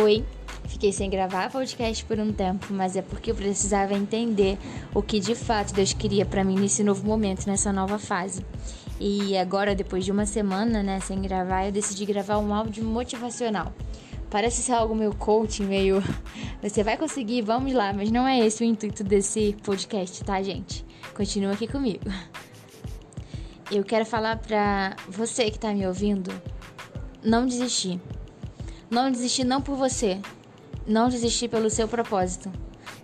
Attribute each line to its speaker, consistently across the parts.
Speaker 1: Oi, fiquei sem gravar podcast por um tempo, mas é porque eu precisava entender o que de fato Deus queria para mim nesse novo momento, nessa nova fase. E agora, depois de uma semana, né, sem gravar, eu decidi gravar um áudio motivacional. Parece ser algo meio coaching, meio. Você vai conseguir, vamos lá, mas não é esse o intuito desse podcast, tá, gente? Continua aqui comigo. Eu quero falar pra você que tá me ouvindo não desistir. Não desistir não por você, não desistir pelo seu propósito,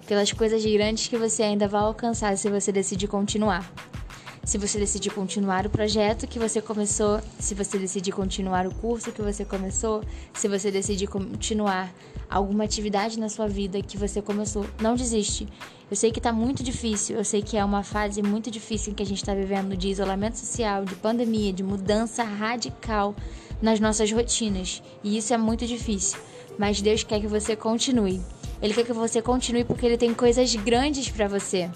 Speaker 1: pelas coisas grandes que você ainda vai alcançar se você decidir continuar. Se você decidir continuar o projeto que você começou, se você decidir continuar o curso que você começou, se você decidir continuar alguma atividade na sua vida que você começou, não desiste. Eu sei que está muito difícil, eu sei que é uma fase muito difícil que a gente está vivendo de isolamento social, de pandemia, de mudança radical nas nossas rotinas. E isso é muito difícil. Mas Deus quer que você continue. Ele quer que você continue porque Ele tem coisas grandes para você.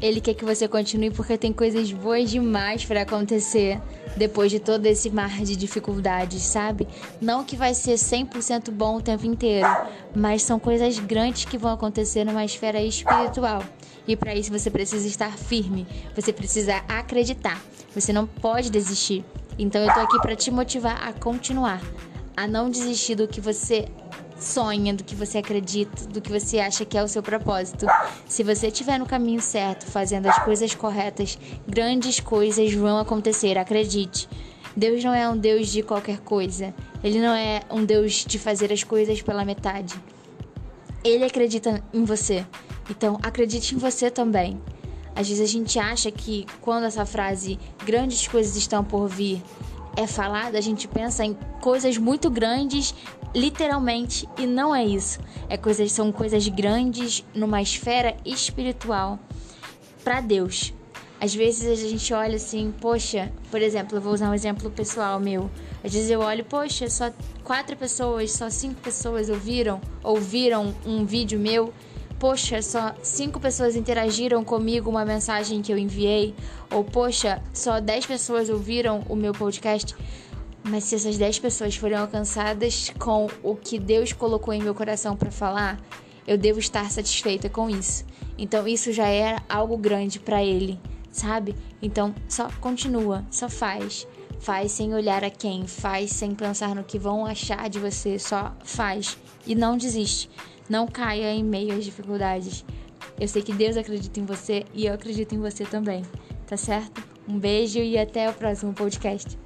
Speaker 1: Ele quer que você continue porque tem coisas boas demais para acontecer depois de todo esse mar de dificuldades, sabe? Não que vai ser 100% bom o tempo inteiro, mas são coisas grandes que vão acontecer numa esfera espiritual. E para isso você precisa estar firme, você precisa acreditar. Você não pode desistir. Então eu tô aqui para te motivar a continuar, a não desistir do que você sonha, do que você acredita, do que você acha que é o seu propósito. Se você estiver no caminho certo, fazendo as coisas corretas, grandes coisas vão acontecer, acredite. Deus não é um Deus de qualquer coisa. Ele não é um Deus de fazer as coisas pela metade. Ele acredita em você. Então, acredite em você também. Às vezes a gente acha que quando essa frase grandes coisas estão por vir é falada, a gente pensa em coisas muito grandes, literalmente, e não é isso. É coisas são coisas grandes numa esfera espiritual para Deus. Às vezes a gente olha assim, poxa, por exemplo, eu vou usar um exemplo pessoal meu. Às vezes eu olho, poxa, só quatro pessoas, só cinco pessoas ouviram, ouviram um vídeo meu poxa, só cinco pessoas interagiram comigo uma mensagem que eu enviei, ou poxa, só 10 pessoas ouviram o meu podcast. Mas se essas 10 pessoas forem alcançadas com o que Deus colocou em meu coração para falar, eu devo estar satisfeita com isso. Então isso já é algo grande para ele, sabe? Então só continua, só faz. Faz sem olhar a quem, faz sem pensar no que vão achar de você, só faz e não desiste. Não caia em meio às dificuldades. Eu sei que Deus acredita em você e eu acredito em você também, tá certo? Um beijo e até o próximo podcast.